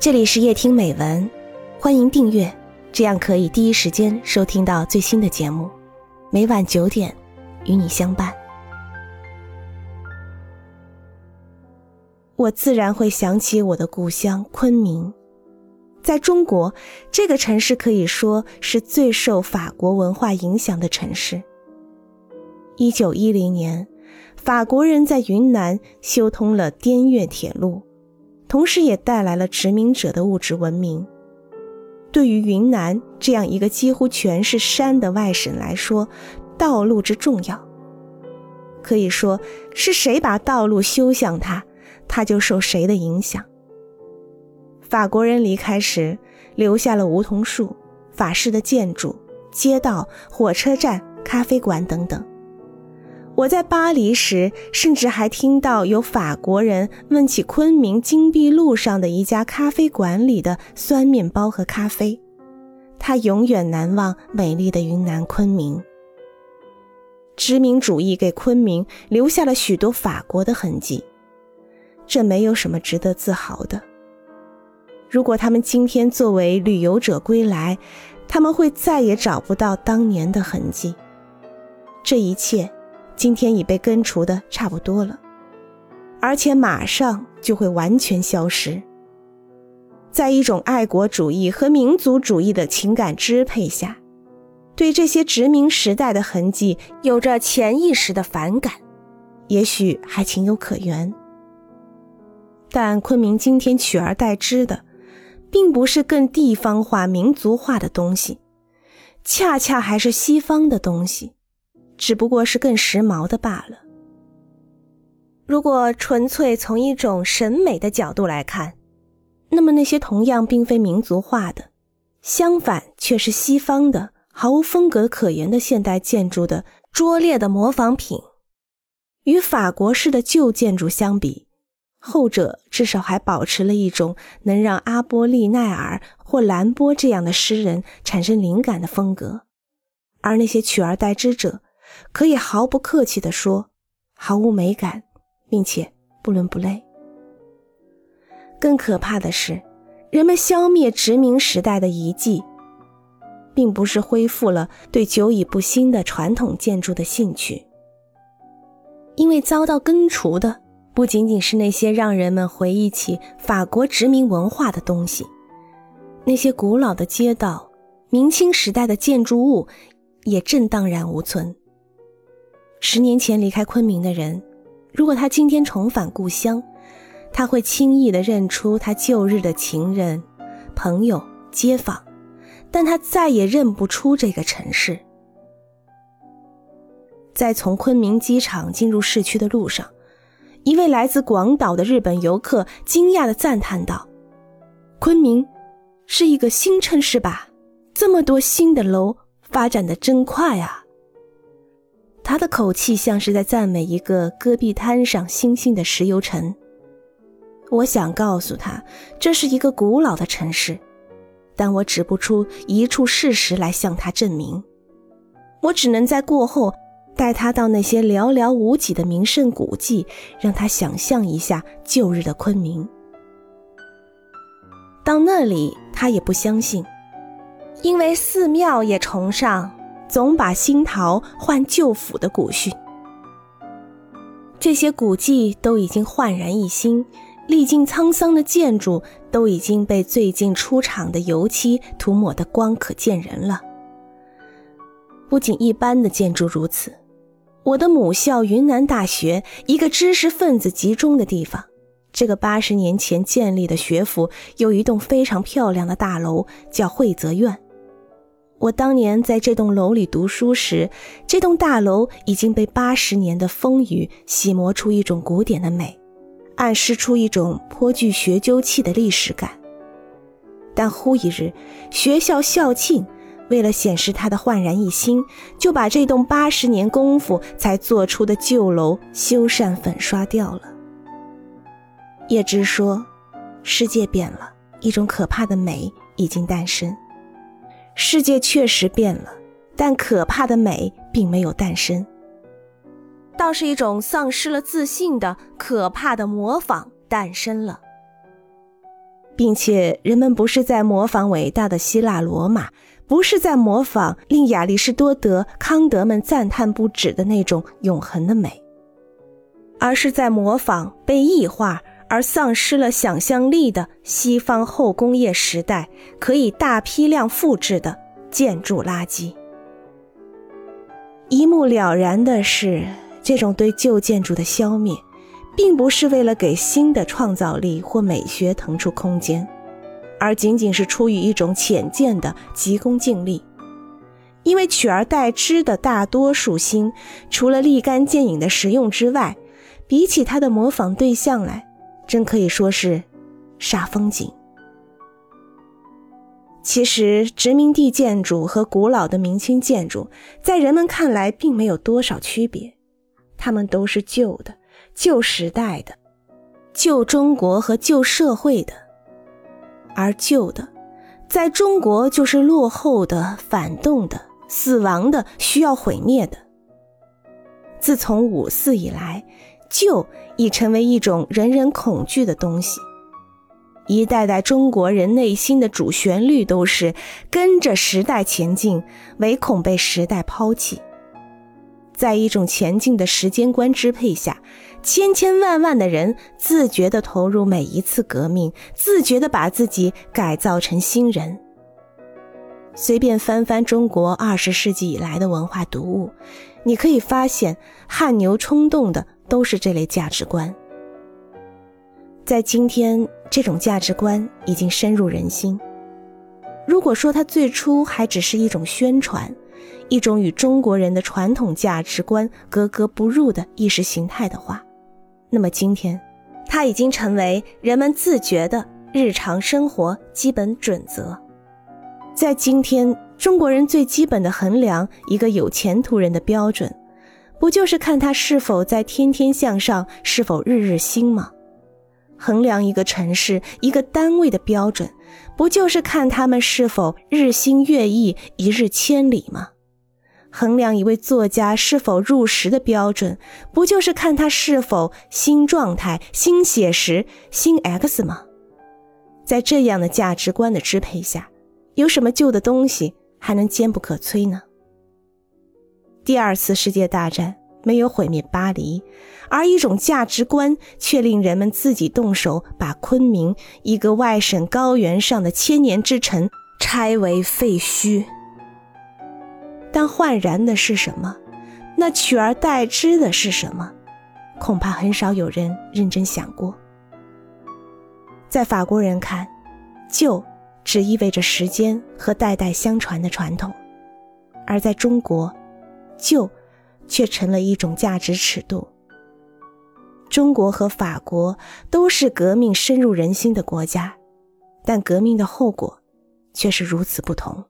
这里是夜听美文，欢迎订阅，这样可以第一时间收听到最新的节目。每晚九点，与你相伴。我自然会想起我的故乡昆明。在中国，这个城市可以说是最受法国文化影响的城市。一九一零年，法国人在云南修通了滇越铁路，同时也带来了殖民者的物质文明。对于云南这样一个几乎全是山的外省来说，道路之重要，可以说是谁把道路修向它，它就受谁的影响。法国人离开时，留下了梧桐树、法式的建筑、街道、火车站、咖啡馆等等。我在巴黎时，甚至还听到有法国人问起昆明金碧路上的一家咖啡馆里的酸面包和咖啡。他永远难忘美丽的云南昆明。殖民主义给昆明留下了许多法国的痕迹，这没有什么值得自豪的。如果他们今天作为旅游者归来，他们会再也找不到当年的痕迹。这一切，今天已被根除的差不多了，而且马上就会完全消失。在一种爱国主义和民族主义的情感支配下，对这些殖民时代的痕迹有着潜意识的反感，也许还情有可原。但昆明今天取而代之的。并不是更地方化、民族化的东西，恰恰还是西方的东西，只不过是更时髦的罢了。如果纯粹从一种审美的角度来看，那么那些同样并非民族化的，相反却是西方的、毫无风格可言的现代建筑的拙劣的模仿品，与法国式的旧建筑相比。后者至少还保持了一种能让阿波利奈尔或兰波这样的诗人产生灵感的风格，而那些取而代之者，可以毫不客气地说，毫无美感，并且不伦不类。更可怕的是，人们消灭殖民时代的遗迹，并不是恢复了对久已不新的传统建筑的兴趣，因为遭到根除的。不仅仅是那些让人们回忆起法国殖民文化的东西，那些古老的街道、明清时代的建筑物也正荡然无存。十年前离开昆明的人，如果他今天重返故乡，他会轻易地认出他旧日的情人、朋友、街坊，但他再也认不出这个城市。在从昆明机场进入市区的路上。一位来自广岛的日本游客惊讶地赞叹道：“昆明是一个新城市吧？这么多新的楼，发展的真快啊！”他的口气像是在赞美一个戈壁滩上新兴的石油城。我想告诉他，这是一个古老的城市，但我指不出一处事实来向他证明。我只能在过后。带他到那些寥寥无几的名胜古迹，让他想象一下旧日的昆明。到那里，他也不相信，因为寺庙也崇尚“总把新桃换旧符”的古训。这些古迹都已经焕然一新，历尽沧桑的建筑都已经被最近出厂的油漆涂抹得光可见人了。不仅一般的建筑如此。我的母校云南大学，一个知识分子集中的地方。这个八十年前建立的学府有一栋非常漂亮的大楼，叫惠泽院。我当年在这栋楼里读书时，这栋大楼已经被八十年的风雨洗磨出一种古典的美，暗示出一种颇具学究气的历史感。但忽一日，学校校庆。为了显示他的焕然一新，就把这栋八十年功夫才做出的旧楼修缮粉刷掉了。叶芝说：“世界变了，一种可怕的美已经诞生。世界确实变了，但可怕的美并没有诞生，倒是一种丧失了自信的可怕的模仿诞生了。”并且人们不是在模仿伟大的希腊罗马，不是在模仿令亚里士多德、康德们赞叹不止的那种永恒的美，而是在模仿被异化而丧失了想象力的西方后工业时代可以大批量复制的建筑垃圾。一目了然的是，这种对旧建筑的消灭。并不是为了给新的创造力或美学腾出空间，而仅仅是出于一种浅见的急功近利。因为取而代之的大多数新，除了立竿见影的实用之外，比起它的模仿对象来，真可以说是煞风景。其实，殖民地建筑和古老的明清建筑，在人们看来并没有多少区别，它们都是旧的。旧时代的、旧中国和旧社会的，而旧的，在中国就是落后的、反动的、死亡的、需要毁灭的。自从五四以来，旧已成为一种人人恐惧的东西。一代代中国人内心的主旋律都是跟着时代前进，唯恐被时代抛弃。在一种前进的时间观支配下。千千万万的人自觉地投入每一次革命，自觉地把自己改造成新人。随便翻翻中国二十世纪以来的文化读物，你可以发现汗牛充栋的都是这类价值观。在今天，这种价值观已经深入人心。如果说它最初还只是一种宣传，一种与中国人的传统价值观格格不入的意识形态的话，那么今天，它已经成为人们自觉的日常生活基本准则。在今天，中国人最基本的衡量一个有前途人的标准，不就是看他是否在天天向上，是否日日新吗？衡量一个城市、一个单位的标准，不就是看他们是否日新月异、一日千里吗？衡量一位作家是否入时的标准，不就是看他是否新状态、新写实、新 X 吗？在这样的价值观的支配下，有什么旧的东西还能坚不可摧呢？第二次世界大战没有毁灭巴黎，而一种价值观却令人们自己动手把昆明一个外省高原上的千年之城拆为废墟。但焕然的是什么？那取而代之的是什么？恐怕很少有人认真想过。在法国人看，旧只意味着时间和代代相传的传统；而在中国，旧却成了一种价值尺度。中国和法国都是革命深入人心的国家，但革命的后果却是如此不同。